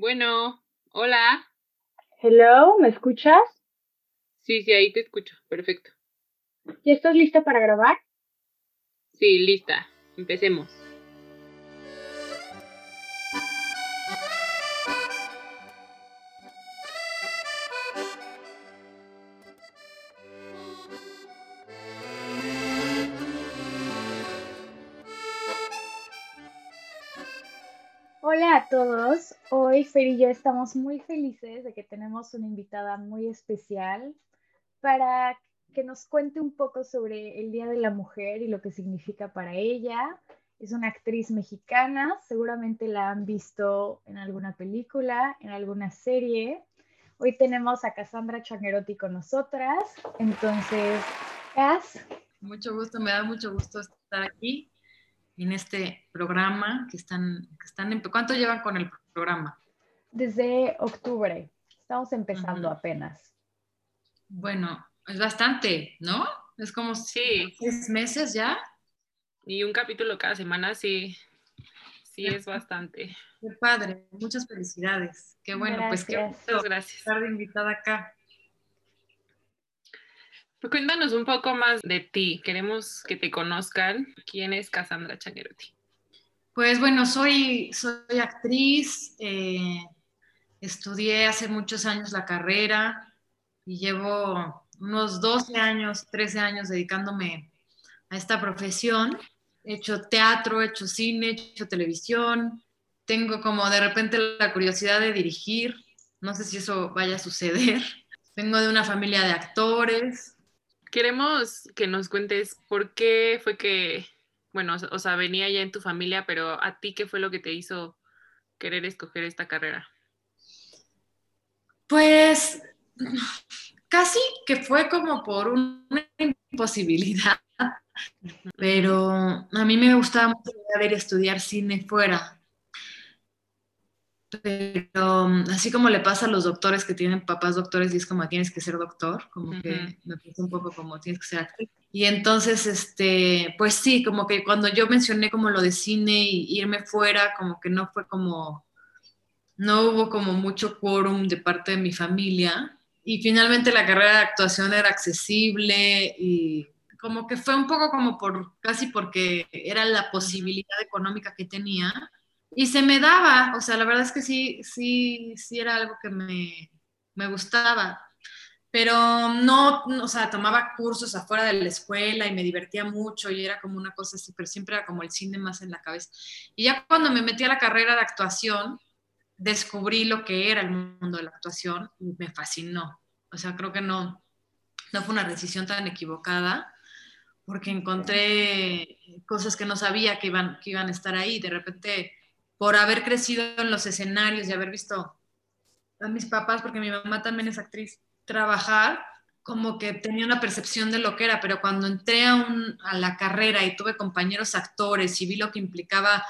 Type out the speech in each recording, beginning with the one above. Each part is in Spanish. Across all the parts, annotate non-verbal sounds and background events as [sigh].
Bueno, hola. Hello, ¿me escuchas? Sí, sí, ahí te escucho. Perfecto. ¿Ya estás lista para grabar? Sí, lista. Empecemos. Hoy Fer y yo estamos muy felices de que tenemos una invitada muy especial para que nos cuente un poco sobre el Día de la Mujer y lo que significa para ella. Es una actriz mexicana, seguramente la han visto en alguna película, en alguna serie. Hoy tenemos a Cassandra Changuerotti con nosotras. Entonces, Cass. Mucho gusto, me da mucho gusto estar aquí en este programa que están, que están en, ¿cuánto llevan con el programa? Desde octubre, estamos empezando apenas. Bueno, es bastante, ¿no? Es como Sí, seis meses ya. y un capítulo cada semana, sí, sí es bastante. Qué padre, muchas felicidades. Qué bueno, pues qué Muchas gracias. estar de invitada acá. Cuéntanos un poco más de ti. Queremos que te conozcan. ¿Quién es Cassandra Changuerotti? Pues bueno, soy, soy actriz, eh, estudié hace muchos años la carrera y llevo unos 12 años, 13 años dedicándome a esta profesión. He hecho teatro, he hecho cine, he hecho televisión. Tengo como de repente la curiosidad de dirigir. No sé si eso vaya a suceder. [laughs] Vengo de una familia de actores. Queremos que nos cuentes por qué fue que, bueno, o sea, venía ya en tu familia, pero a ti qué fue lo que te hizo querer escoger esta carrera. Pues casi que fue como por una imposibilidad, pero a mí me gustaba mucho ver estudiar cine fuera. Pero así como le pasa a los doctores que tienen papás doctores y es como tienes que ser doctor, como que me pasa un poco como tienes que ser actriz. Y entonces, este, pues sí, como que cuando yo mencioné como lo de cine y irme fuera, como que no fue como, no hubo como mucho quórum de parte de mi familia. Y finalmente la carrera de actuación era accesible y como que fue un poco como por, casi porque era la posibilidad económica que tenía. Y se me daba, o sea, la verdad es que sí, sí, sí era algo que me, me gustaba. Pero no, o sea, tomaba cursos afuera de la escuela y me divertía mucho y era como una cosa así, pero siempre era como el cine más en la cabeza. Y ya cuando me metí a la carrera de actuación, descubrí lo que era el mundo de la actuación y me fascinó. O sea, creo que no, no fue una decisión tan equivocada porque encontré cosas que no sabía que iban, que iban a estar ahí. De repente, por haber crecido en los escenarios y haber visto a mis papás, porque mi mamá también es actriz, trabajar, como que tenía una percepción de lo que era, pero cuando entré a, un, a la carrera y tuve compañeros actores y vi lo que implicaba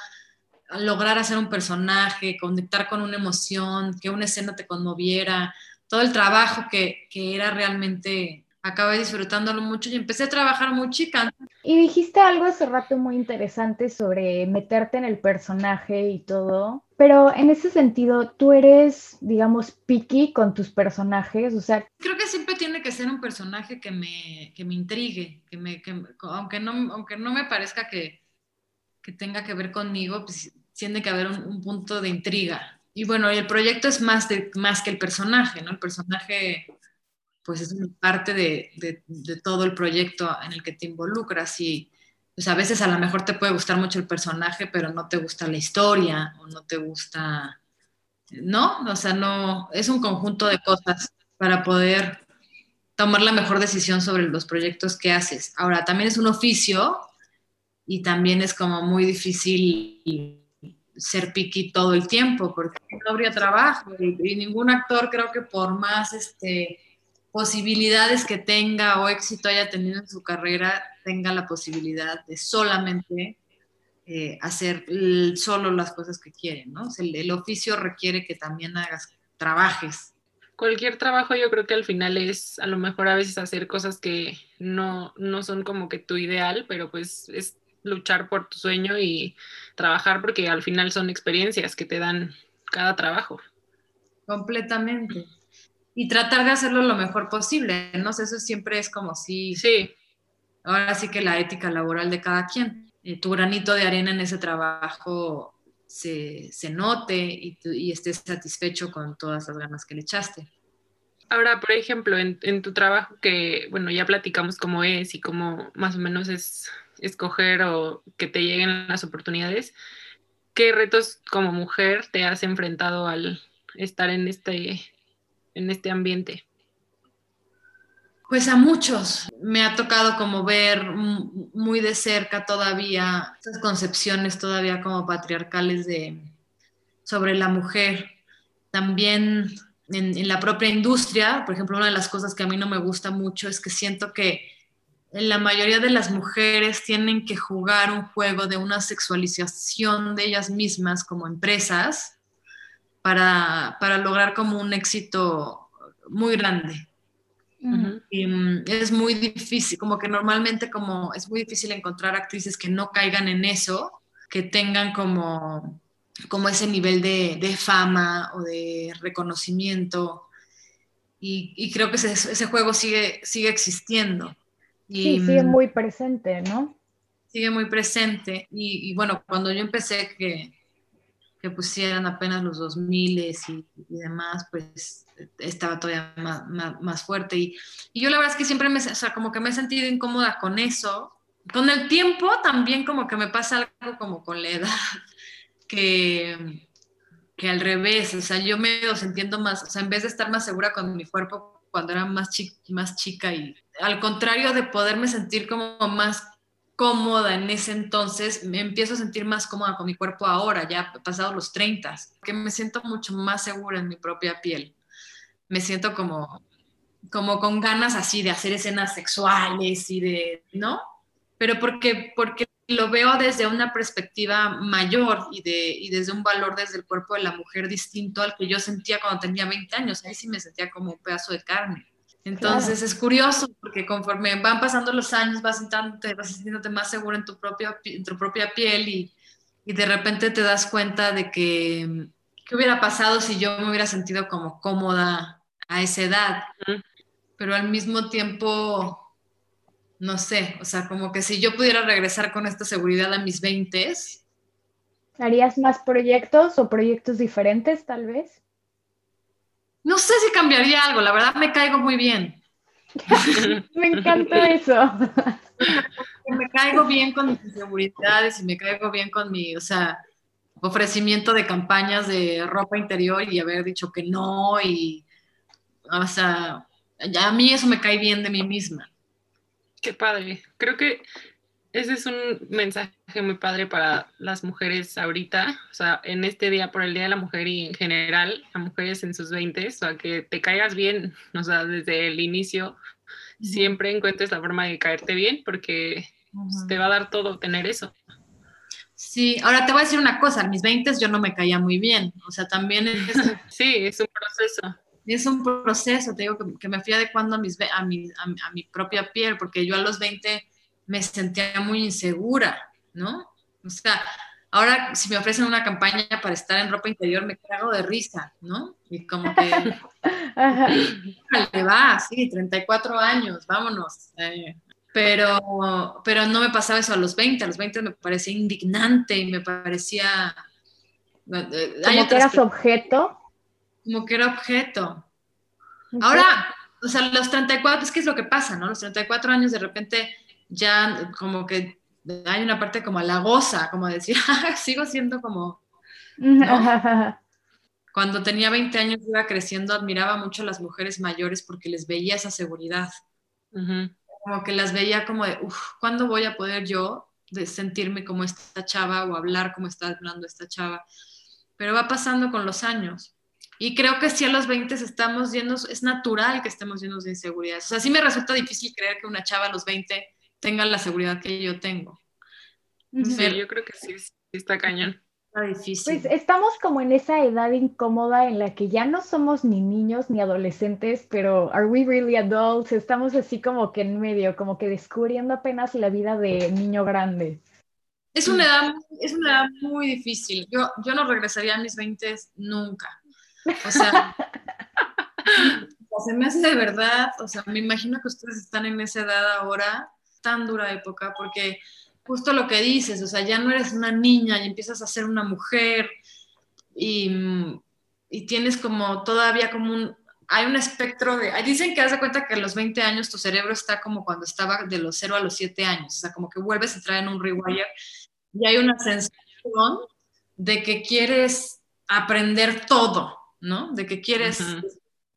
lograr hacer un personaje, conectar con una emoción, que una escena te conmoviera, todo el trabajo que, que era realmente, acabé disfrutándolo mucho y empecé a trabajar muy chica. Y dijiste algo hace rato muy interesante sobre meterte en el personaje y todo, pero en ese sentido, tú eres, digamos, picky con tus personajes, o sea, Creo que siempre tiene que ser un personaje que me, que me intrigue, que me, que, aunque, no, aunque no me parezca que, que tenga que ver conmigo, pues tiene que haber un, un punto de intriga. Y bueno, el proyecto es más, de, más que el personaje, ¿no? El personaje pues es una parte de, de, todo el proyecto en el que te involucras y pues a veces a lo mejor te puede gustar mucho el personaje, pero no te gusta la historia o no te gusta, ¿no? O sea, no, es un conjunto de cosas para poder tomar la mejor decisión sobre los proyectos que haces. Ahora, también es un oficio y también es como muy difícil ser piqui todo el tiempo porque no habría trabajo y ningún actor creo que por más este posibilidades que tenga o éxito haya tenido en su carrera, tenga la posibilidad de solamente eh, hacer solo las cosas que quieren, ¿no? O sea, el, el, oficio requiere que también hagas, trabajes. Cualquier trabajo yo creo que al final es a lo mejor a veces hacer cosas que no, no son como que tu ideal, pero pues es luchar por tu sueño y trabajar porque al final son experiencias que te dan cada trabajo. completamente. Y tratar de hacerlo lo mejor posible, ¿no? eso siempre es como si... Sí. Ahora sí que la ética laboral de cada quien. Eh, tu granito de arena en ese trabajo se, note y, y estés satisfecho con todas las ganas que le echaste. Ahora, por ejemplo, en, tu trabajo que, bueno, ya platicamos cómo es y cómo más o menos es escoger o que te lleguen las oportunidades, ¿qué retos como mujer te has enfrentado al estar en este, en este ambiente? Pues a muchos. Me ha tocado como ver muy de cerca todavía esas concepciones todavía como patriarcales de, sobre la mujer. También en, la propia industria, por ejemplo, una de las cosas que a mí no me gusta mucho es que siento que la mayoría de las mujeres tienen que jugar un juego de una sexualización de ellas mismas como empresas para, para lograr como un éxito muy grande. Y, mm, es muy difícil, como que normalmente como es muy difícil encontrar actrices que no caigan en eso, que tengan como como ese nivel de, fama o de reconocimiento. Y, creo que ese, juego sigue, sigue existiendo. Y, sí, sigue muy presente, ¿no? Sigue muy presente. Y, bueno, cuando yo empecé que, que pusieran apenas los 2000 y, y demás, pues estaba todavía más, más, fuerte. Y, yo la verdad es que siempre me, o sea, como que me he sentido incómoda con eso. Con el tiempo también como que me pasa algo como con la edad [laughs] que, que al revés, o sea, yo me he sintiendo más, o sea, en vez de estar más segura con mi cuerpo cuando era más, más chica y al contrario de poderme sentir como más cómoda en ese entonces, me empiezo a sentir más cómoda con mi cuerpo ahora, ya pasados los 30, que me siento mucho más segura en mi propia piel. Me siento como, como con ganas así de hacer escenas sexuales y de, ¿no? Pero porque, porque lo veo desde una perspectiva mayor y, de, y desde un valor desde el cuerpo de la mujer distinto al que yo sentía cuando tenía 20 años. Ahí sí me sentía como un pedazo de carne. Entonces es curioso porque conforme van pasando los años vas, sintiéndote, vas sintiéndote más seguro en tu propia, en tu propia piel y, y de repente te das cuenta de que qué hubiera pasado si yo me hubiera sentido como cómoda a esa edad. Pero al mismo tiempo no sé, o sea, como que si yo pudiera regresar con esta seguridad a mis 20 ¿Harías más proyectos o proyectos diferentes tal vez? No sé si cambiaría algo, la verdad me caigo muy bien. [laughs] me encanta eso. [laughs] me caigo bien con mis inseguridades y me caigo bien con mi, o sea, ofrecimiento de campañas de ropa interior y haber dicho que no y, o sea, ya a mí eso me cae bien de mí misma. Qué padre. Creo que ese es un mensaje muy padre para las mujeres ahorita, o sea, en este día por el Día de la Mujer y en general a mujeres en sus 20, o sea, que te caigas bien, o sea, desde el inicio, siempre encuentres la forma de caerte bien porque te va a dar todo tener eso. Sí, ahora te voy a decir una cosa, en mis 20 yo no me caía muy bien, o sea, también es... [laughs] sí, es un proceso. es un proceso, te digo, que, me fui adecuando a, mis, a, mi, a, mi propia piel, porque yo a los 20 me sentía muy insegura, ¿no? O sea, ahora si me ofrecen una campaña para estar en ropa interior, me cago de risa, ¿no? Y como que, [laughs] le va, sí, 34 años, vámonos. Eh, pero, pero no me pasaba eso a los 20, a los 20 me parecía indignante y me parecía... Eh, como que eras objeto como que era objeto. Ahora, o sea, los 34, es que es lo que pasa, ¿no? Los 34 años de repente ya como que hay una parte como la goza, como decir, [laughs] sigo siendo como... Cuando tenía 20 años iba creciendo, admiraba mucho a las mujeres mayores porque les veía esa seguridad. Como que las veía como de, uff, ¿cuándo voy a poder yo de sentirme como esta chava o hablar como está hablando esta chava? Pero va pasando con los años. Y creo que si a los 20 estamos yendo, es natural que estemos llenos de inseguridades. O sea, sí me resulta difícil creer que una chava a los 20 tenga la seguridad que yo tengo. Sí, yo creo que sí, está cañón. Está difícil. Pues estamos como en esa edad incómoda en la que ya no somos ni niños ni adolescentes, pero are we really adults? Estamos así como que en medio, como que descubriendo apenas la vida de niño grande. Es una edad, es una edad muy difícil. Yo, yo no regresaría a mis 20 nunca. [laughs] O sea, se me hace de verdad, o sea, me imagino que ustedes están en esa edad ahora, tan dura época, porque justo lo que dices, o sea, ya no eres una niña y empiezas a ser una mujer y, y tienes como todavía como un, hay un espectro de, dicen que haz de cuenta que a los 20 años tu cerebro está como cuando estaba de los 0 a los 7 años, o sea, como que vuelves a entrar en un rewire y hay una sensación de que quieres aprender todo, ¿no? De que quieres,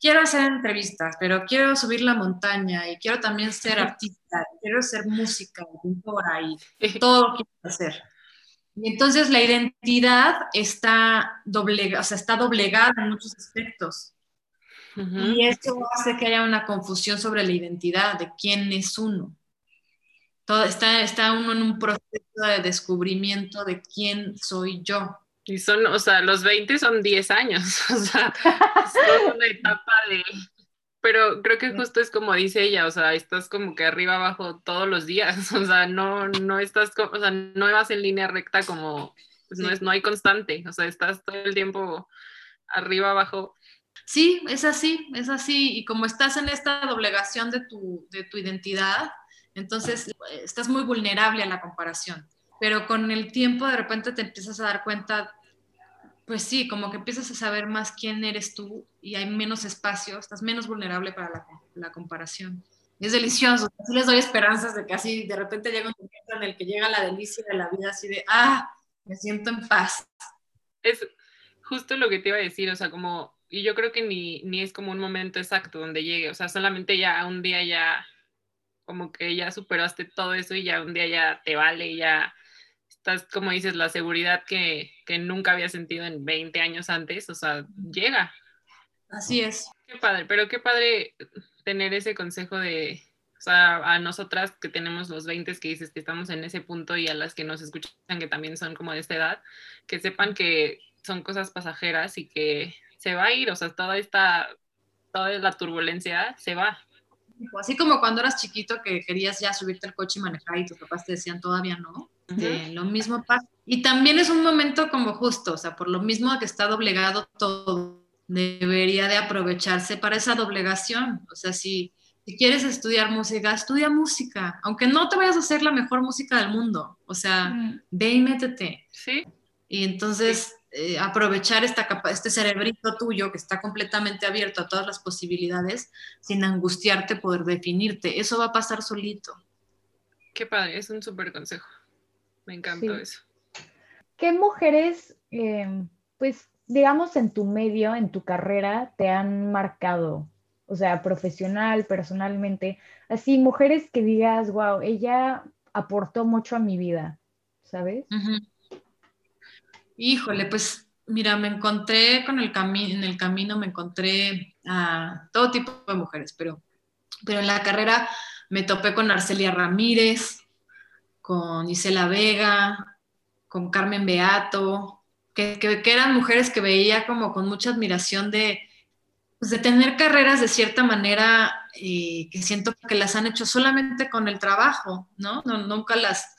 quiero hacer entrevistas, pero quiero subir la montaña y quiero también ser artista, quiero ser música, pintora y todo lo quiero hacer. Y entonces la identidad está, doblega, o sea, está doblegada en muchos aspectos. Y eso hace que haya una confusión sobre la identidad, de quién es uno. Todo, está, está uno en un proceso de descubrimiento de quién soy yo. Y son, o sea, los 20 son 10 años, [laughs] o sea, es una etapa de... Pero creo que justo es como dice ella, o sea, estás como que arriba abajo todos los días, [laughs] o sea, no, no estás, o sea, no vas en línea recta como, pues no, es, no hay constante, o sea, estás todo el tiempo arriba abajo Sí, es así, es así. Y como estás en esta doblegación de tu, de tu identidad, entonces estás muy vulnerable a la comparación. Pero con el tiempo de repente te empiezas a dar cuenta, pues sí, como que empiezas a saber más quién eres tú y hay menos espacio, estás menos vulnerable para la, la comparación. es delicioso, así les doy esperanzas de que así de repente llega un momento en el que llega la delicia de la vida, así de, ah, me siento en paz. Es justo lo que te iba a decir, o sea, como y yo creo que ni, ni es como un momento exacto donde llegue, o sea, solamente ya un día ya, como que ya superaste todo eso y ya un día ya te vale, y ya estás, como dices, la seguridad que, que nunca había sentido en 20 años antes, o sea, llega. Así es. Qué padre, pero qué padre tener ese consejo de, o sea, a nosotras que tenemos los 20 que dices que estamos en ese punto y a las que nos escuchan que también son como de esta edad, que sepan que son cosas pasajeras y que se va a ir, o sea, toda esta, toda la turbulencia se va. Así como cuando eras chiquito que querías ya subirte al coche y manejar y tus papás te decían todavía no, este, lo mismo pasa. Y también es un momento como justo, o sea, por lo mismo que está doblegado todo, debería de aprovecharse para esa doblegación. O sea, si, si quieres estudiar música, estudia música, aunque no te vayas a hacer la mejor música del mundo. O sea, mm. ve y métete. Sí. Y entonces eh, aprovechar esta este cerebrito tuyo que está completamente abierto a todas las posibilidades sin angustiarte por definirte. Eso va a pasar solito. Qué padre, es un súper consejo. Me encantó eso. ¿Qué mujeres, em, pues, digamos, en tu medio, en tu carrera, te han marcado? O sea, profesional, personalmente. Así, mujeres que digas, wow, ella aportó mucho a mi vida, ¿sabes? Híjole, pues mira, me encontré con el camino, en el camino me encontré a todo tipo de mujeres, pero, pero en la carrera me topé con Arcelia Ramírez, con Isela Vega, con Carmen Beato, que, eran mujeres que veía como con mucha admiración de, pues, de tener carreras de cierta manera eh, que siento que las han hecho solamente con el trabajo, ¿no? no nunca las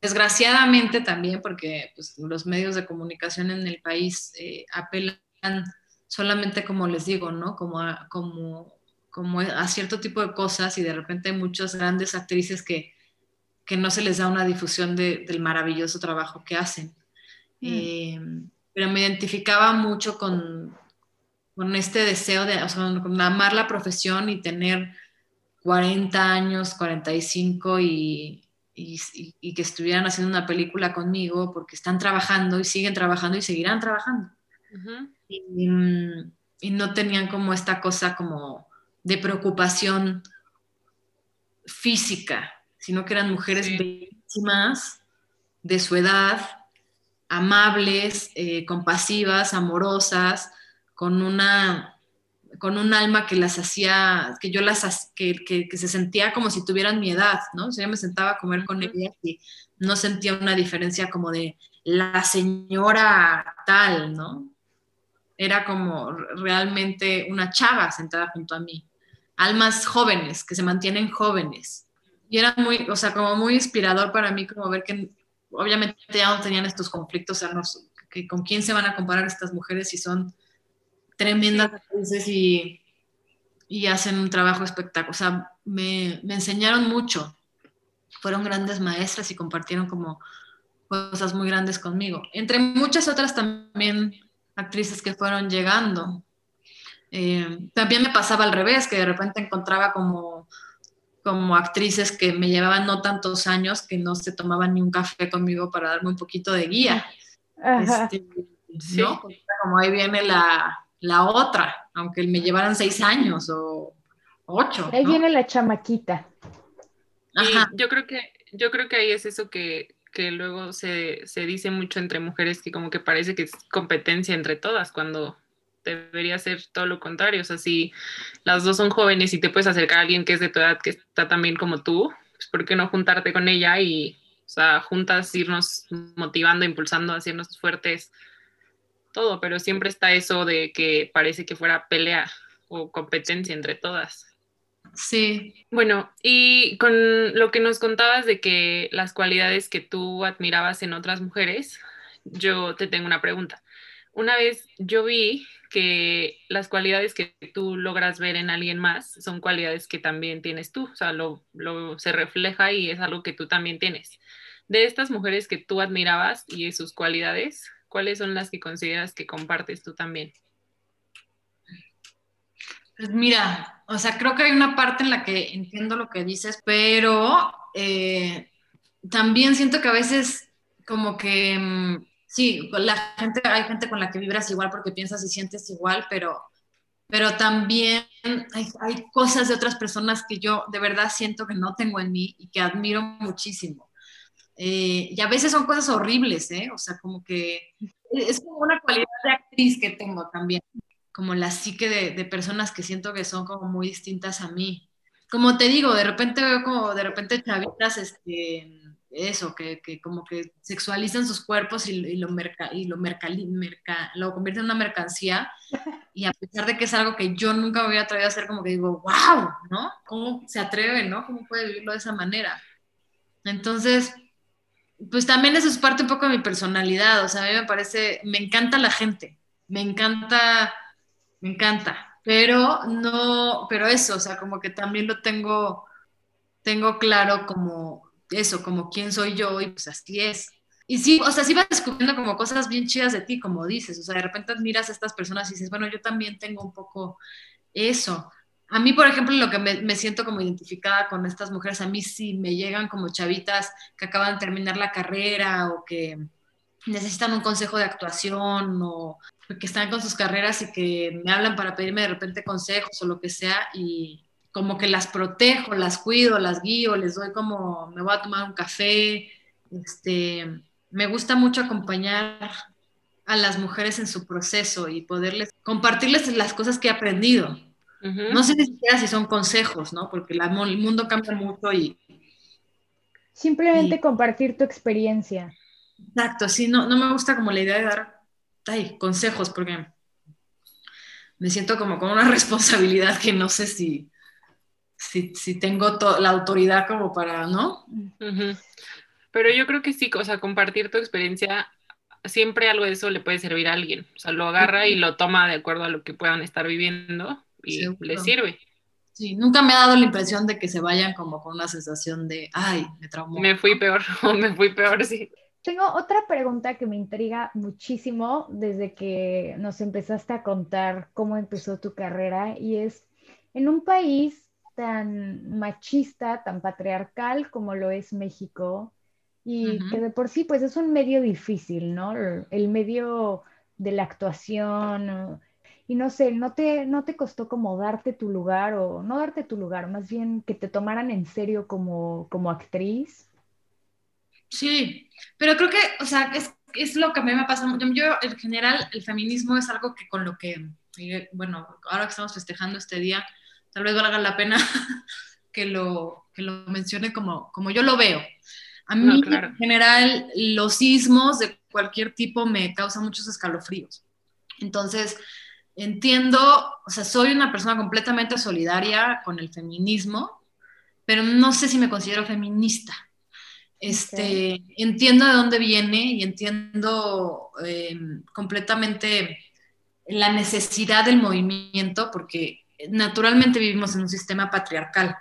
Desgraciadamente también, porque pues, los medios de comunicación en el país eh, apelan solamente, como les digo, ¿no? Como a, como, como a cierto tipo de cosas y de repente hay muchas grandes actrices que, que no se les da una difusión del maravilloso trabajo que hacen. Mm. Eh, pero me identificaba mucho con, con este deseo de o sea, con amar la profesión y tener 40 años, 45 y, y, que estuvieran haciendo una película conmigo porque están trabajando y siguen trabajando y seguirán trabajando. Mm, y, no tenían como esta cosa como de preocupación física, sino que eran mujeres bellísimas de su edad, amables, eh, compasivas, amorosas, con una con un alma que las hacía, que yo las, que, que, se sentía como si tuvieran mi edad, ¿no? O sea, yo me sentaba a comer con ellas y no sentía una diferencia como de la señora tal, ¿no? Era como realmente una chava sentada junto a mí. Almas jóvenes, que se mantienen jóvenes. Y era muy, o sea, como muy inspirador para mí como ver que obviamente ya no tenían estos conflictos, o sea, que con quién se van a comparar estas mujeres si son tremendas actrices y, y, hacen un trabajo espectacular. O sea, me, me enseñaron mucho. Fueron grandes maestras y compartieron como cosas muy grandes conmigo. Entre muchas otras también actrices que fueron llegando. Eh, también me pasaba al revés, que de repente encontraba como, como actrices que me llevaban no tantos años, que no se tomaban ni un café conmigo para darme un poquito de guía. Este, ¿no? Como ahí viene la, la, otra, aunque me llevaran seis años o ocho. Ahí viene la chamaquita. yo creo que yo creo que ahí es eso que, que luego se, se, dice mucho entre mujeres que como que parece que es competencia entre todas cuando debería ser todo lo contrario. O sea, si las dos son jóvenes y te puedes acercar a alguien que es de tu edad, que está también como tú, pues ¿por qué no juntarte con ella y, o sea, juntas irnos motivando, impulsando, hacernos fuertes, todo, pero siempre está eso de que parece que fuera pelea o competencia entre todas. Sí. Bueno, y con lo que nos contabas de que las cualidades que tú admirabas en otras mujeres, yo te tengo una pregunta. Una vez yo vi que las cualidades que tú logras ver en alguien más son cualidades que también tienes tú, o sea, lo, se refleja y es algo que tú también tienes. De estas mujeres que tú admirabas y sus cualidades, ¿cuáles son las que consideras que compartes tú también? Pues mira, o sea, creo que hay una parte en la que entiendo lo que dices, pero eh, también siento que a veces como que, sí, la gente, hay gente con la que vibras igual porque piensas y sientes igual, pero, pero también hay, hay cosas de otras personas que yo de verdad siento que no tengo en mí y que admiro muchísimo. Eh, y a veces son cosas horribles, ¿eh? O sea, como que es como una cualidad de actriz que tengo también como la psique de, personas que siento que son como muy distintas a mí. Como te digo, de repente veo como de repente chavitas, este, eso, que, como que sexualizan sus cuerpos y, lo, merca, y lo, lo convierten en una mercancía. [laughs] Y a pesar de que es algo que yo nunca me había atrevido a hacer, como que digo, wow, ¿no? ¿Cómo se atreve, ¿no? ¿Cómo puede vivirlo de esa manera? Entonces, pues también eso es parte un poco de mi personalidad. O sea, a mí me parece, me encanta la gente, me encanta me encanta, pero no, pero eso, o sea, como que también lo tengo, tengo claro como eso, como quién soy yo y pues así es. Y sí, o sea, sí vas descubriendo como cosas bien chidas de ti, como dices, o sea, de repente admiras a estas personas y dices, bueno, yo también tengo un poco eso. A mí, por ejemplo, lo que me, siento como identificada con estas mujeres, a mí sí me llegan como chavitas que acaban de terminar la carrera o que necesitan un consejo de actuación o que están con sus carreras y que me hablan para pedirme de repente consejos o lo que sea y como que las protejo, las cuido, las guío, les doy como, me voy a tomar un café, este, me gusta mucho acompañar a las mujeres en su proceso y poderles compartirles las cosas que he aprendido. No sé ni siquiera si son consejos, ¿no? Porque el mundo cambia mucho y... Simplemente compartir tu experiencia. Exacto, sí, no, no me gusta como la idea de dar ay, consejos, porque me siento como con una [laughs] responsabilidad que no sé si, si, tengo la autoridad como para, ¿no? Pero yo creo que sí, o sea, compartir tu experiencia, siempre algo de eso le puede servir a alguien. O sea, lo agarra y lo toma de acuerdo a lo que puedan estar viviendo y le sirve. Sí, nunca me ha dado la impresión de que se vayan como con una sensación de, ay, me traumó. Me fui peor, [laughs] o me fui peor, sí. Tengo otra pregunta que me intriga muchísimo desde que nos empezaste a contar cómo empezó tu carrera y es, en un país tan machista, tan patriarcal como lo es México, y que de por sí pues es un medio difícil, ¿no? El medio de la actuación, y no sé, ¿no te, ¿no te costó como darte tu lugar o no darte tu lugar, más bien que te tomaran en serio como, como actriz? Sí, pero creo que, o sea, es, es lo que a mí me pasa. Yo, yo, en general, el feminismo es algo que con lo que, bueno, ahora que estamos festejando este día, tal vez valga la pena [laughs] que lo, que lo mencione como, como yo lo veo. A mí, en general, los sismos de cualquier tipo me causan muchos escalofríos. Entonces, entiendo, o sea, soy una persona completamente solidaria con el feminismo, pero no sé si me considero feminista. Este, Entiendo de dónde viene y entiendo em, completamente la necesidad del movimiento, porque naturalmente vivimos en un sistema patriarcal,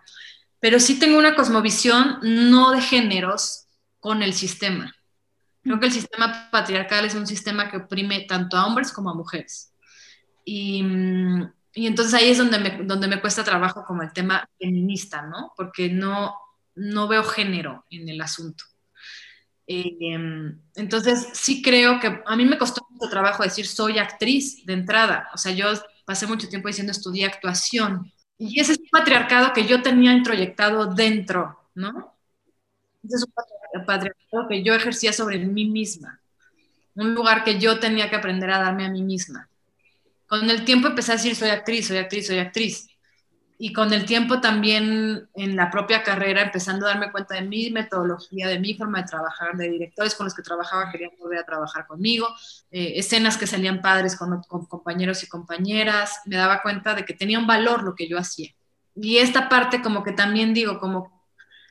pero sí tengo una cosmovisión no de géneros con el sistema. Creo que el sistema patriarcal es un sistema que oprime tanto a hombres como a mujeres. Y, entonces ahí es donde me, donde me cuesta trabajo como el tema feminista, ¿no? Porque no, no veo género en el asunto. Em, entonces, sí creo que a mí me costó mucho trabajo decir soy actriz de entrada. O sea, yo pasé mucho tiempo diciendo estudié actuación. Y ese es un patriarcado que yo tenía introyectado dentro, ¿no? Ese es un patriarcado que yo ejercía sobre mí misma. Un lugar que yo tenía que aprender a darme a mí misma. Con el tiempo empecé a decir soy actriz, soy actriz, soy actriz y con el tiempo también en la propia carrera, empezando a darme cuenta de mi metodología, de mi forma de trabajar, de directores con los que trabajaba querían volver a trabajar conmigo, eh, escenas que salían padres con, con, compañeros y compañeras, me daba cuenta de que tenía un valor lo que yo hacía. Y esta parte como que también digo, como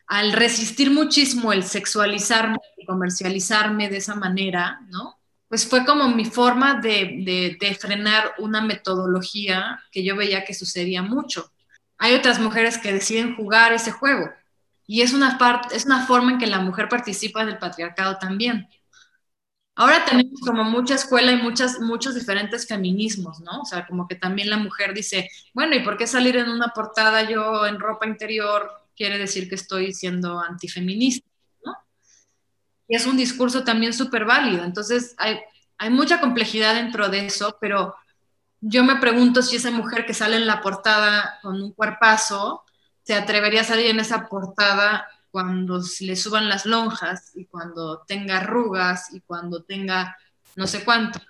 al resistir muchísimo el sexualizarme y comercializarme de esa manera, ¿no? Pues fue como mi forma de, de, de frenar una metodología que yo veía que sucedía mucho hay otras mujeres que deciden jugar ese juego. Y es una, parte, es una forma en que la mujer participa del patriarcado también. Ahora tenemos como mucha escuela y muchas, muchos diferentes feminismos, ¿no? O sea, como que también la mujer dice, bueno, ¿y por qué salir en una portada yo en ropa interior quiere decir que estoy siendo antifeminista. Y es un discurso también súper válido. Entonces, hay, hay mucha complejidad dentro de eso, pero yo me pregunto si esa mujer que sale en la portada con un cuerpazo se atrevería a salir en esa portada cuando le suban las lonjas y cuando tenga arrugas y cuando tenga no sé cuánto.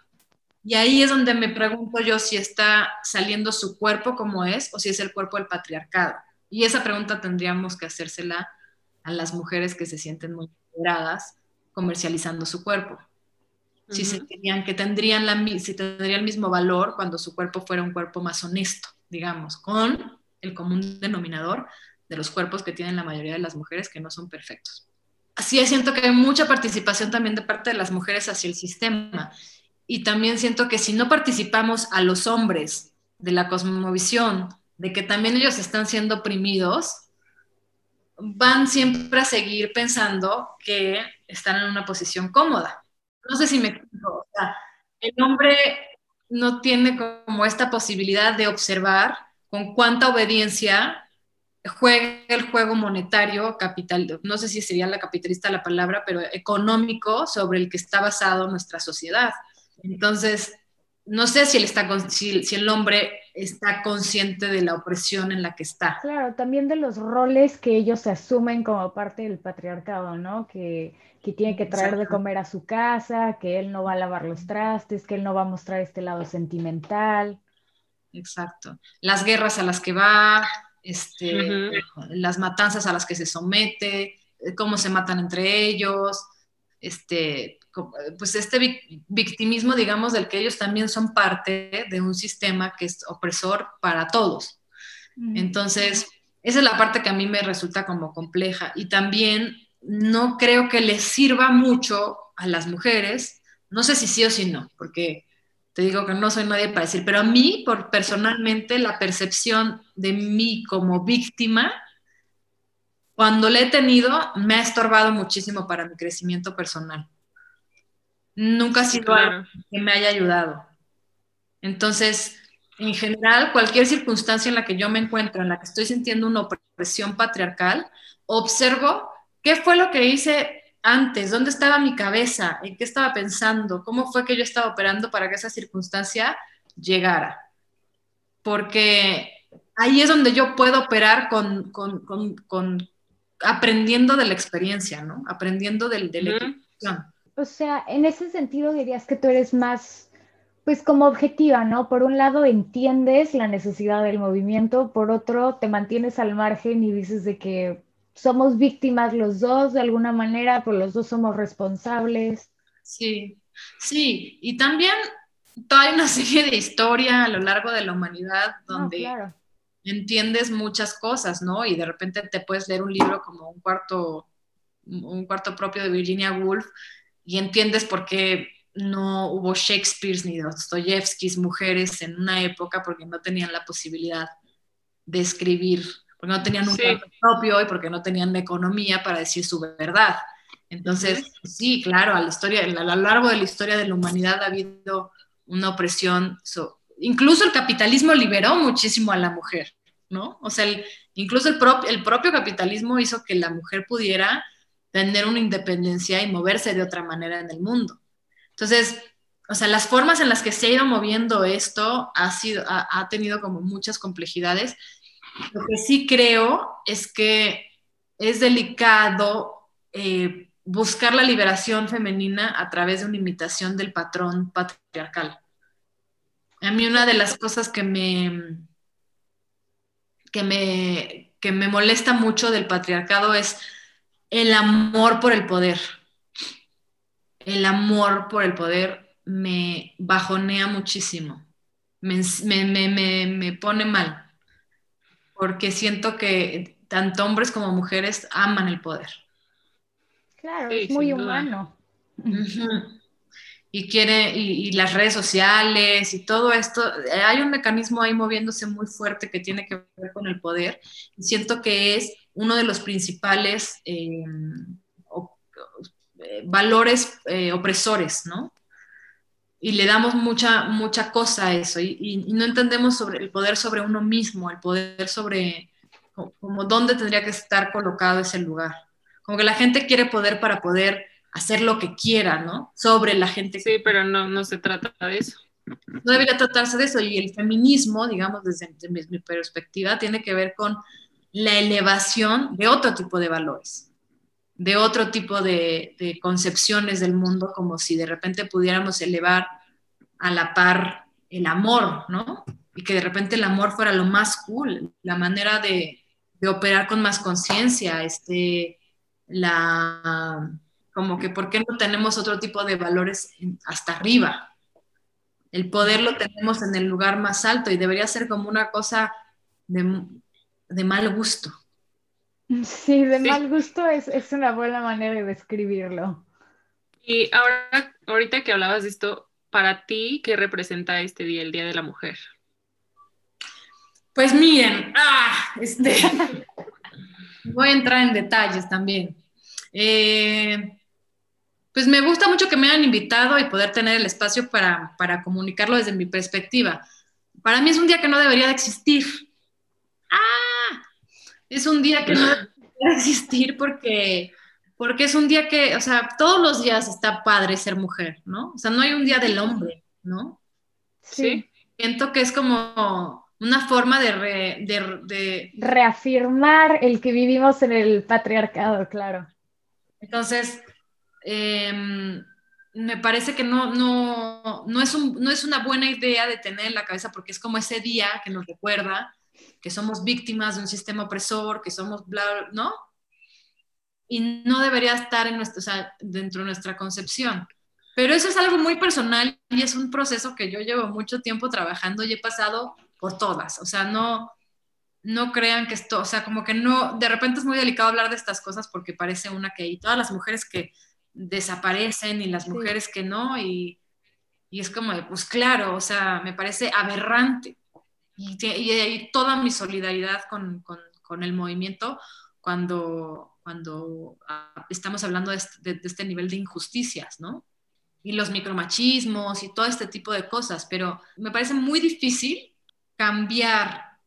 Y ahí es donde me pregunto yo si está saliendo su cuerpo como es o si es el cuerpo del patriarcado. Y esa pregunta tendríamos que hacérsela a las mujeres que se sienten muy liberadas comercializando su cuerpo si sentirían que tendrían, la, si tendría el mismo valor cuando su cuerpo fuera un cuerpo más honesto, digamos, con el común denominador de los cuerpos que tienen la mayoría de las mujeres que no son perfectos. Así siento que hay mucha participación también de parte de las mujeres hacia el sistema. Y también siento que si no participamos a los hombres de la cosmovisión, de que también ellos están siendo oprimidos, van siempre a seguir pensando que están en una posición cómoda no sé si me explico, el hombre no tiene como esta posibilidad de observar con cuánta obediencia juega el juego monetario capital, no sé si sería la capitalista la palabra, pero económico sobre el que está basado nuestra sociedad. Entonces, no sé si, él está, si, el hombre está consciente de la opresión en la que está. Claro, también de los roles que ellos asumen como parte del patriarcado, ¿no? Que que tiene que traer de comer a su casa, que él no va a lavar los trastes, que él no va a mostrar este lado sentimental. Exacto. Las guerras a las que va, este, las matanzas a las que se somete, cómo se matan entre ellos, este, pues este victimismo, digamos, del que ellos también son parte de un sistema que es opresor para todos. Entonces, esa es la parte que a mí me resulta como compleja. Y también no creo que les sirva mucho a las mujeres, no sé si sí o si no, porque te digo que no soy nadie para decir, pero a mí, por personalmente, la percepción de mí como víctima, cuando la he tenido, me ha estorbado muchísimo para mi crecimiento personal. Nunca ha sido algo que me haya ayudado. Entonces, en general, cualquier circunstancia en la que yo me encuentro, en la que estoy sintiendo una opresión patriarcal, observo ¿Qué fue lo que hice antes? ¿Dónde estaba mi cabeza? ¿En qué estaba pensando? ¿Cómo fue que yo estaba operando para que esa circunstancia llegara? Porque ahí es donde yo puedo operar con, aprendiendo de la experiencia, ¿no? Aprendiendo del, de la O sea, en ese sentido dirías que tú eres más, pues como objetiva, ¿no? Por un lado entiendes la necesidad del movimiento, por otro te mantienes al margen y dices de que somos víctimas los dos de alguna manera, pero los dos somos responsables. Sí, sí, y también hay una serie de historia a lo largo de la humanidad donde entiendes muchas cosas, ¿no? Y de repente te puedes leer un libro como un cuarto, un cuarto propio de Virginia Woolf y entiendes por qué no hubo Shakespeare ni Dostoyevskis mujeres en una época porque no tenían la posibilidad de escribir, porque no tenían un sí. propio y porque no tenían la economía para decir su verdad. Entonces, sí, claro, a, la historia, a lo largo de la historia de la humanidad ha habido una opresión, incluso el capitalismo liberó muchísimo a la mujer, ¿no? O sea, incluso el, el propio capitalismo hizo que la mujer pudiera tener una independencia y moverse de otra manera en el mundo. Entonces, o sea, las formas en las que se ha ido moviendo esto ha, sido, ha, tenido como muchas complejidades. Lo que sí creo es que es delicado eh, buscar la liberación femenina a través de una imitación del patrón patriarcal. A mí una de las cosas que me, que me, que me molesta mucho del patriarcado es el amor por el poder. El amor por el poder me bajonea muchísimo, me, me, me pone mal, porque siento que tanto hombres como mujeres aman el poder. Claro, es muy humano. Y quiere, y, las redes sociales y todo esto, hay un mecanismo ahí moviéndose muy fuerte que tiene que ver con el poder. Y siento que es uno de los principales eh, eh, valores eh, opresores, ¿no? Y le damos mucha, mucha cosa a eso y, y, no entendemos sobre el poder sobre uno mismo, el poder sobre como dónde tendría que estar colocado ese lugar. Como que la gente quiere poder para poder hacer lo que quiera, ¿no? Sobre la gente. Sí, pero no, no se trata de eso. No debería tratarse de eso. Y el feminismo, digamos, desde, mi, perspectiva, tiene que ver con la elevación de otro tipo de valores, de otro tipo de, concepciones del mundo, como si de repente pudiéramos elevar a la par el amor, ¿no? Y que de repente el amor fuera lo más cool, la manera de, de operar con más conciencia, este, la, como que, ¿por qué no tenemos otro tipo de valores hasta arriba? El poder lo tenemos en el lugar más alto y debería ser como una cosa de mal gusto. Sí, de mal gusto es, es, una buena manera de describirlo. Y ahora, ahorita que hablabas de esto, para ti, ¿qué representa este día, el Día de la Mujer? Pues miren, ah, este, [laughs] voy a entrar en detalles también. Eh, pues me gusta mucho que me hayan invitado y poder tener el espacio para, comunicarlo desde mi perspectiva. Para mí es un día que no debería de existir. ¡Ah! Es un día que no debería existir porque, porque es un día que, o sea, todos los días está padre ser mujer, ¿no? O sea, no hay un día del hombre, ¿no? Sí. Siento que es como una forma de, de reafirmar el que vivimos en el patriarcado, claro. Entonces, em, me parece que no, no, no, es no es una buena idea de tener en la cabeza porque es como ese día que nos recuerda que somos víctimas de un sistema opresor, que somos bla, ¿no? Y no debería estar en nuestro, dentro de nuestra concepción. Pero eso es algo muy personal y es un proceso que yo llevo mucho tiempo trabajando y he pasado por todas. O sea, no, no crean que esto, o sea, como que no, de repente es muy delicado hablar de estas cosas porque parece una que hay todas las mujeres que desaparecen y las mujeres que no, y, es como, pues claro, o sea, me parece aberrante. Y, y, toda mi solidaridad con, el movimiento cuando, cuando ah, estamos hablando de este, de este nivel de injusticias, ¿no? Y los micromachismos y todo este tipo de cosas, pero me parece muy difícil cambiar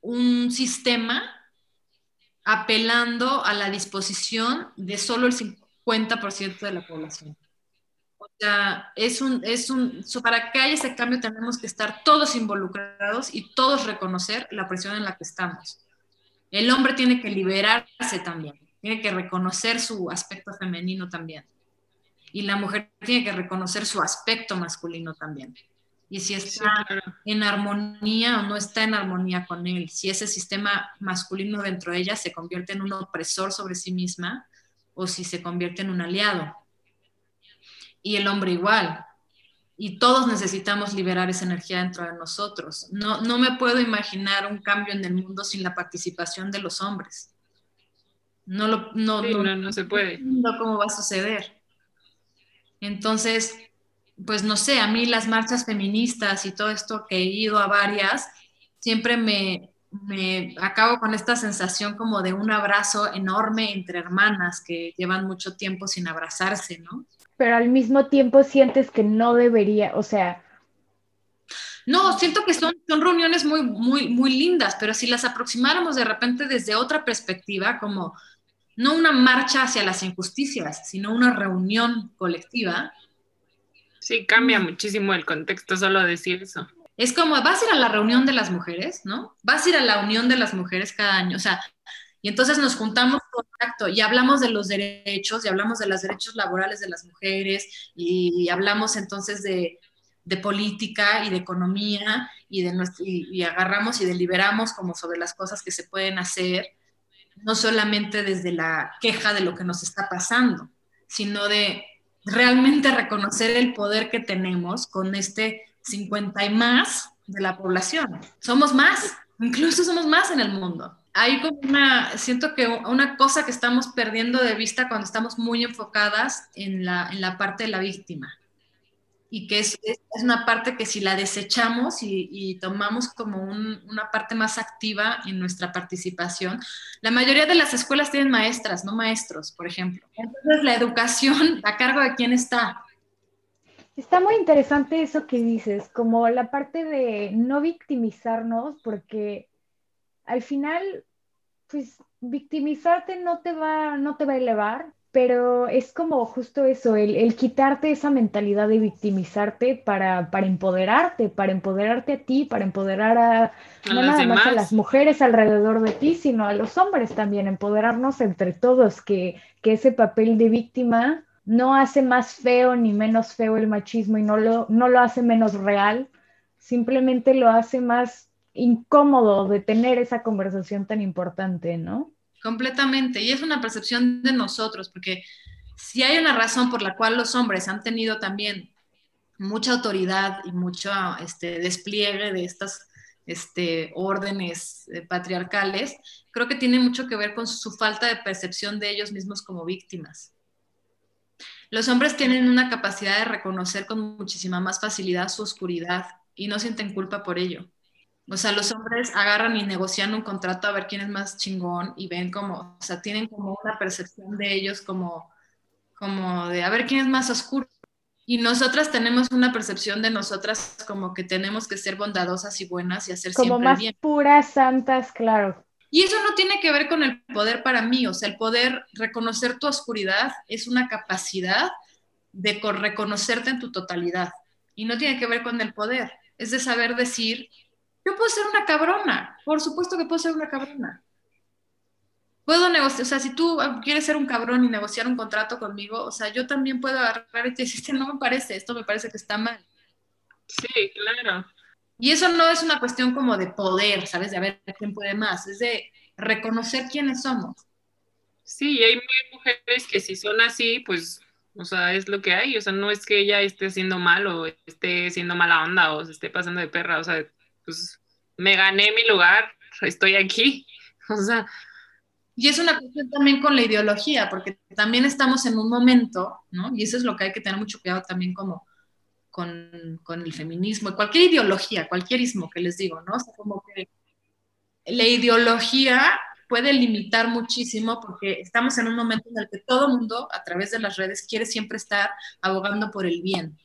un sistema apelando a la disposición de solo el 50% de la población. Sea, es un, es un, para que haya ese cambio tenemos que estar todos involucrados y todos reconocer la presión en la que estamos. El hombre tiene que liberarse también, tiene que reconocer su aspecto femenino también. Y la mujer tiene que reconocer su aspecto masculino también y si está en armonía o no está en armonía con él, si ese sistema masculino dentro de ella se convierte en un opresor sobre sí misma o si se convierte en un aliado. Y el hombre igual. Y todos necesitamos liberar esa energía dentro de nosotros. No, no me puedo imaginar un cambio en el mundo sin la participación de los hombres. No, lo, no, no, no, no se puede. No, cómo va a suceder. Entonces, pues no sé, a mí las marchas feministas y todo esto que he ido a varias, siempre me, me acabo con esta sensación como de un abrazo enorme entre hermanas que llevan mucho tiempo sin abrazarse, ¿no? Pero al mismo tiempo sientes que no debería, o sea... No, siento que son, son reuniones muy, muy, muy lindas, pero si las aproximáramos de repente desde otra perspectiva, como no una marcha hacia las injusticias, sino una reunión colectiva. Sí, cambia muchísimo el contexto solo decir eso. Es como, vas a ir a la reunión de las mujeres, ¿no? Vas a ir a la unión de las mujeres cada año, o sea, y entonces nos juntamos contacto y hablamos de los derechos y hablamos de los derechos laborales de las mujeres y, hablamos entonces de, política y de economía y, de y, agarramos y deliberamos como sobre las cosas que se pueden hacer, no solamente desde la queja de lo que nos está pasando, sino de realmente reconocer el poder que tenemos con este 50 y más de la población. Somos más, incluso somos más en el mundo hay como una, siento que una cosa que estamos perdiendo de vista cuando estamos muy enfocadas en la, en la parte de la víctima. Y que es, es, una parte que si la desechamos y, y tomamos como un, una parte más activa en nuestra participación, la mayoría de las escuelas tienen maestras, no maestros, por ejemplo. Entonces la educación a cargo de quién está. Está muy interesante eso que dices, como la parte de no victimizarnos, porque al final, pues victimizarte no te va, no te va a elevar, pero es como justo eso, el, quitarte esa mentalidad de victimizarte para, para, empoderarte, para empoderarte a ti, para empoderar a, no nada más a las mujeres alrededor de ti, sino a los hombres también, empoderarnos entre todos, que, que ese papel de víctima no hace más feo ni menos feo el machismo y no lo, no lo hace menos real, simplemente lo hace más incómodo de tener esa conversación tan importante, ¿no? Completamente, y es una percepción de nosotros, porque si hay una razón por la cual los hombres han tenido también mucha autoridad y mucho este, despliegue de estas este, órdenes eh, patriarcales, creo que tiene mucho que ver con su falta de percepción de ellos mismos como víctimas. Los hombres tienen una capacidad de reconocer con muchísima más facilidad su oscuridad y no sienten culpa por ello. O sea, los hombres agarran y negocian un contrato a ver quién es más chingón y ven como, o sea, tienen como una percepción de ellos como, como de a ver quién es más oscuro. Y nosotras tenemos una percepción de nosotras como que tenemos que ser bondadosas y buenas y hacer como siempre más puras, santas, claro. Y eso no tiene que ver con el poder para mí, o sea, el poder reconocer tu oscuridad es una capacidad de reconocerte en tu totalidad y no tiene que ver con el poder, es de saber decir, yo puedo ser una cabrona, por supuesto que puedo ser una cabrona. Puedo negociar, o sea, si tú quieres ser un cabrón y negociar un contrato conmigo, o sea, yo también puedo agarrar y te decir, no me parece, esto me parece que está mal. Sí, claro. Y eso no es una cuestión como de poder, ¿sabes? De a ver quién puede más, es de reconocer quiénes somos. Sí, y hay mujeres que si son así, pues, o sea, es lo que hay, o sea, no es que ella esté haciendo mal o esté siendo mala onda o se esté pasando de perra, o sea, pues me gané mi lugar, estoy aquí. [laughs] O sea. Y es una cuestión también con la ideología, porque también estamos en un momento, ¿no? Y eso es lo que hay que tener mucho cuidado también como con, con el feminismo cualquier ideología, cualquier ismo que les digo, ¿no? O sea, como que la ideología puede limitar muchísimo porque estamos en un momento en el que todo mundo a través de las redes quiere siempre estar abogando por el bien.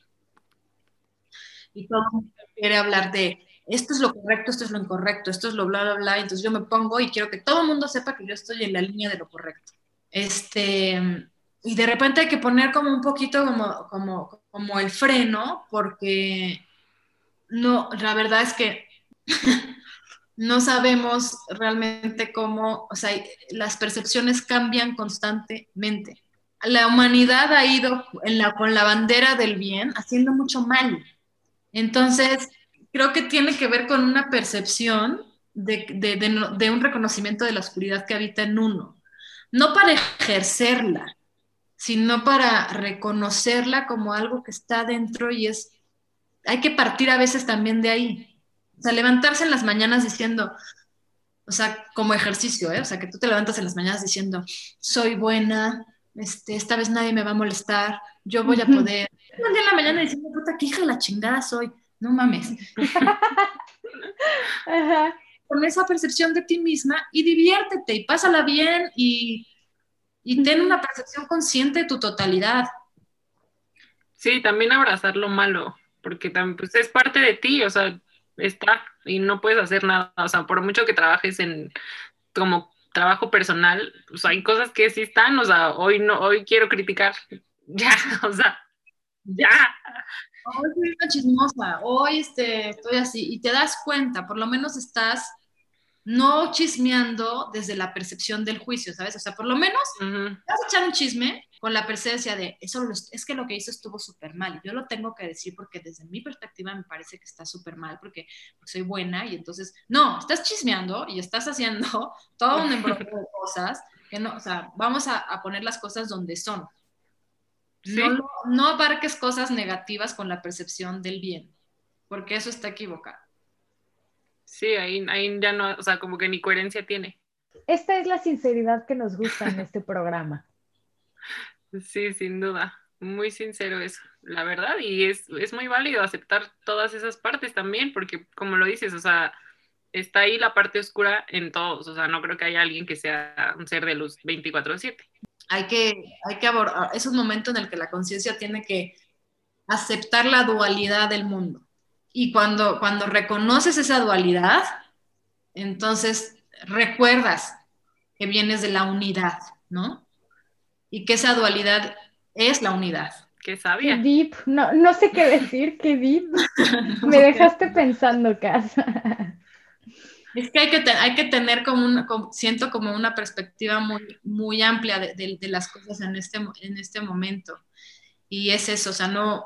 Y todo mundo quiere hablar de esto es lo correcto, esto es lo incorrecto, esto es lo bla, bla, bla. Entonces yo me pongo y quiero que todo el mundo sepa que yo estoy en la línea de lo correcto. Este, y de repente hay que poner como un poquito como, como, como el freno, porque no, la verdad es que [laughs] no sabemos realmente cómo, o sea, las percepciones cambian constantemente. La humanidad ha ido en la, con la bandera del bien haciendo mucho mal. Entonces, creo que tiene que ver con una percepción de, un reconocimiento de la oscuridad que habita en uno. No para ejercerla, sino para reconocerla como algo que está dentro y es, hay que partir a veces también de ahí. O sea, levantarse en las mañanas diciendo, o sea, como ejercicio, ¿eh? o sea, que tú te levantas en las mañanas diciendo, soy buena, este, esta vez nadie me va a molestar, yo voy a poder un día en la mañana diciendo, puta, qué hija de la chingada soy. No mames. [laughs] Con esa percepción de ti misma y diviértete y pásala bien y, y ten una percepción consciente de tu totalidad. Sí, también abrazar lo malo, porque también pues, es parte de ti, o sea, está y no puedes hacer nada, o sea, por mucho que trabajes en como trabajo personal, pues hay cosas que sí están, o sea, hoy no, hoy quiero criticar, [laughs] ya, o sea, ya. Hoy soy una chismosa, hoy este, estoy así, y te das cuenta, por lo menos estás no chismeando desde la percepción del juicio, ¿sabes? O sea, por lo menos vas a echar un chisme con la presencia de, eso es que lo que hizo estuvo súper mal. Yo lo tengo que decir porque desde mi perspectiva me parece que está súper mal porque, soy buena y entonces, no, estás chismeando y estás haciendo [laughs] todo un embrollo de cosas que no, o sea, vamos a, poner las cosas donde son. No, no abarques cosas negativas con la percepción del bien, porque eso está equivocado. Sí, ahí, ahí ya no, o sea, como que ni coherencia tiene. Esta es la sinceridad que nos gusta en este programa. Sí, sin duda. Muy sincero eso, la verdad. Y es, es muy válido aceptar todas esas partes también, porque como lo dices, o sea, está ahí la parte oscura en todos. O sea, no creo que haya alguien que sea un ser de luz 24/7. Hay que, hay que abordar, es un momento en el que la conciencia tiene que aceptar la dualidad del mundo. Y cuando, cuando reconoces esa dualidad, entonces recuerdas que vienes de la unidad, ¿no? y que esa dualidad es la unidad. Qué sabia. Qué deep. No, no sé qué decir, qué deep. [laughs] Me dejaste pensando, Casa. Es que hay que, hay que tener como un, siento como una perspectiva muy, muy amplia de, de, las cosas en este, en este momento. Y es eso, o sea, no,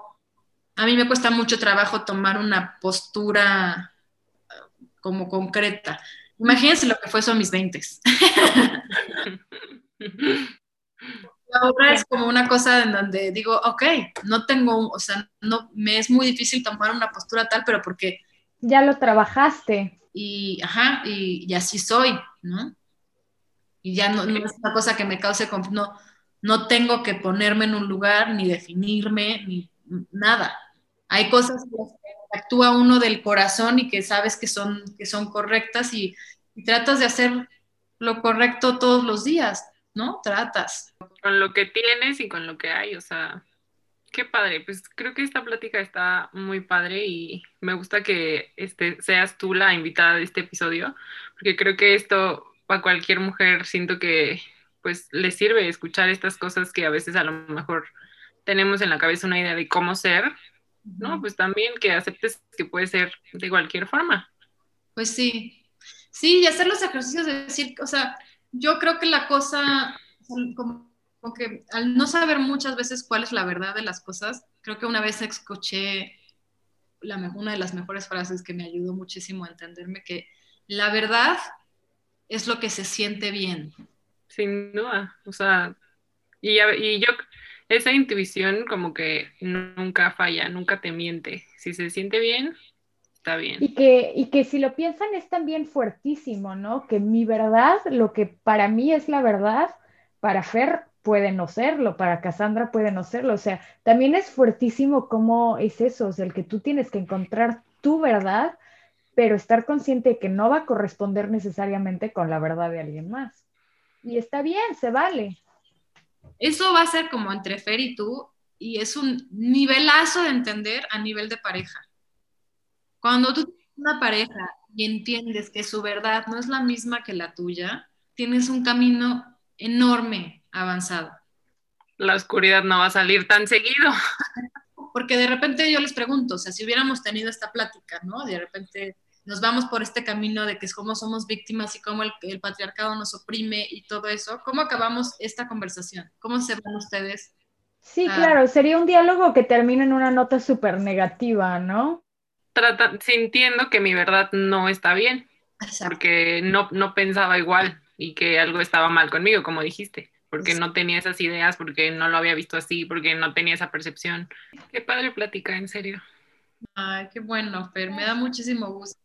a mí me cuesta mucho trabajo tomar una postura como concreta. Imagínense lo que fue eso a mis 20. [laughs] Ahora es como una cosa en donde digo, ok, no tengo, o sea, no, me es muy difícil tomar una postura tal, pero porque... Ya lo trabajaste. Y, ajá, y, así soy, ¿no? Y ya no, es una cosa que me cause, no, no tengo que ponerme en un lugar, ni definirme, ni nada. Hay cosas que actúa uno del corazón y que sabes que son, que son correctas y tratas de hacer lo correcto todos los días, ¿no? Tratas. Con lo que tienes y con lo que hay, o sea, qué padre. Pues creo que esta plática está muy padre y me gusta que este, seas tú la invitada de este episodio, porque creo que esto para cualquier mujer siento que pues le sirve escuchar estas cosas que a veces a lo mejor tenemos en la cabeza una idea de cómo ser, ¿no? Pues también que aceptes que puede ser de cualquier forma. Pues sí, sí, y hacer los ejercicios de decir, o sea, yo creo que la cosa, como, que al no saber muchas veces cuál es la verdad de las cosas, creo que una vez escuché la, una de las mejores frases que me ayudó muchísimo a entenderme que la verdad es lo que se siente bien. Sin duda, o sea, y, y yo, esa intuición como que nunca falla, nunca te miente. Si se siente bien, Está bien. Y que, y que si lo piensan es también fuertísimo, ¿no? Que mi verdad, lo que para mí es la verdad, para Fer puede no serlo, para Cassandra puede no serlo. O sea, también es fuertísimo cómo es eso, el que tú tienes que encontrar tu verdad, pero estar consciente de que no va a corresponder necesariamente con la verdad de alguien más. Y está bien, se vale. Eso va a ser como entre Fer y tú, y es un nivelazo de entender a nivel de pareja. Cuando tú tienes una pareja y entiendes que su verdad no es la misma que la tuya, tienes un camino enorme avanzado. La oscuridad no va a salir tan seguido. Porque de repente yo les pregunto, o sea, si hubiéramos tenido esta plática, ¿no? De repente nos vamos por este camino de que cómo somos víctimas y cómo el, el patriarcado nos oprime y todo eso, ¿cómo acabamos esta conversación? ¿Cómo se van ustedes? Sí, claro, sería un diálogo que termina en una nota súper negativa, ¿no? sintiendo que mi verdad no está bien, porque no, no pensaba igual y que algo estaba mal conmigo, como dijiste, porque no tenía esas ideas, porque no lo había visto así, porque no tenía esa percepción. Qué padre plática, en serio. Ay, qué bueno, Fer, me da muchísimo gusto.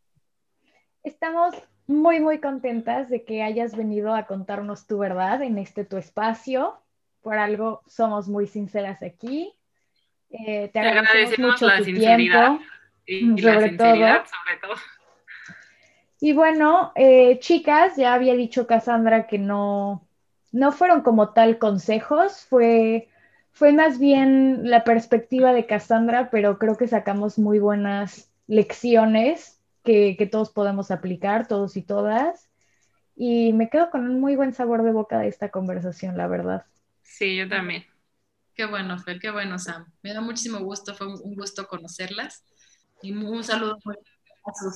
Estamos muy, muy contentas de que hayas venido a contarnos tu verdad en este tu espacio. Por algo somos muy sinceras aquí. Eh, te, agradecemos, mucho tu tiempo. Y, sobre todo. sobre todo. Y bueno, eh, chicas, ya había dicho Cassandra que no, no fueron como tal consejos, fue, fue más bien la perspectiva de Cassandra, pero creo que sacamos muy buenas lecciones que, que todos podemos aplicar, todos y todas. Y me quedo con un muy buen sabor de boca de esta conversación, la verdad. Sí, yo también. Qué bueno, Fer, qué bueno, Sam. Me da muchísimo gusto, fue un gusto conocerlas. Y un saludo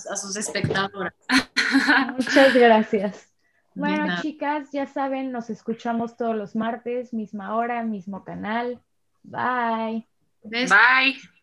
a sus, espectadoras. [laughs] Muchas gracias. Bueno, chicas, ya saben, nos escuchamos todos los martes, misma hora, mismo canal. Bye. Bye.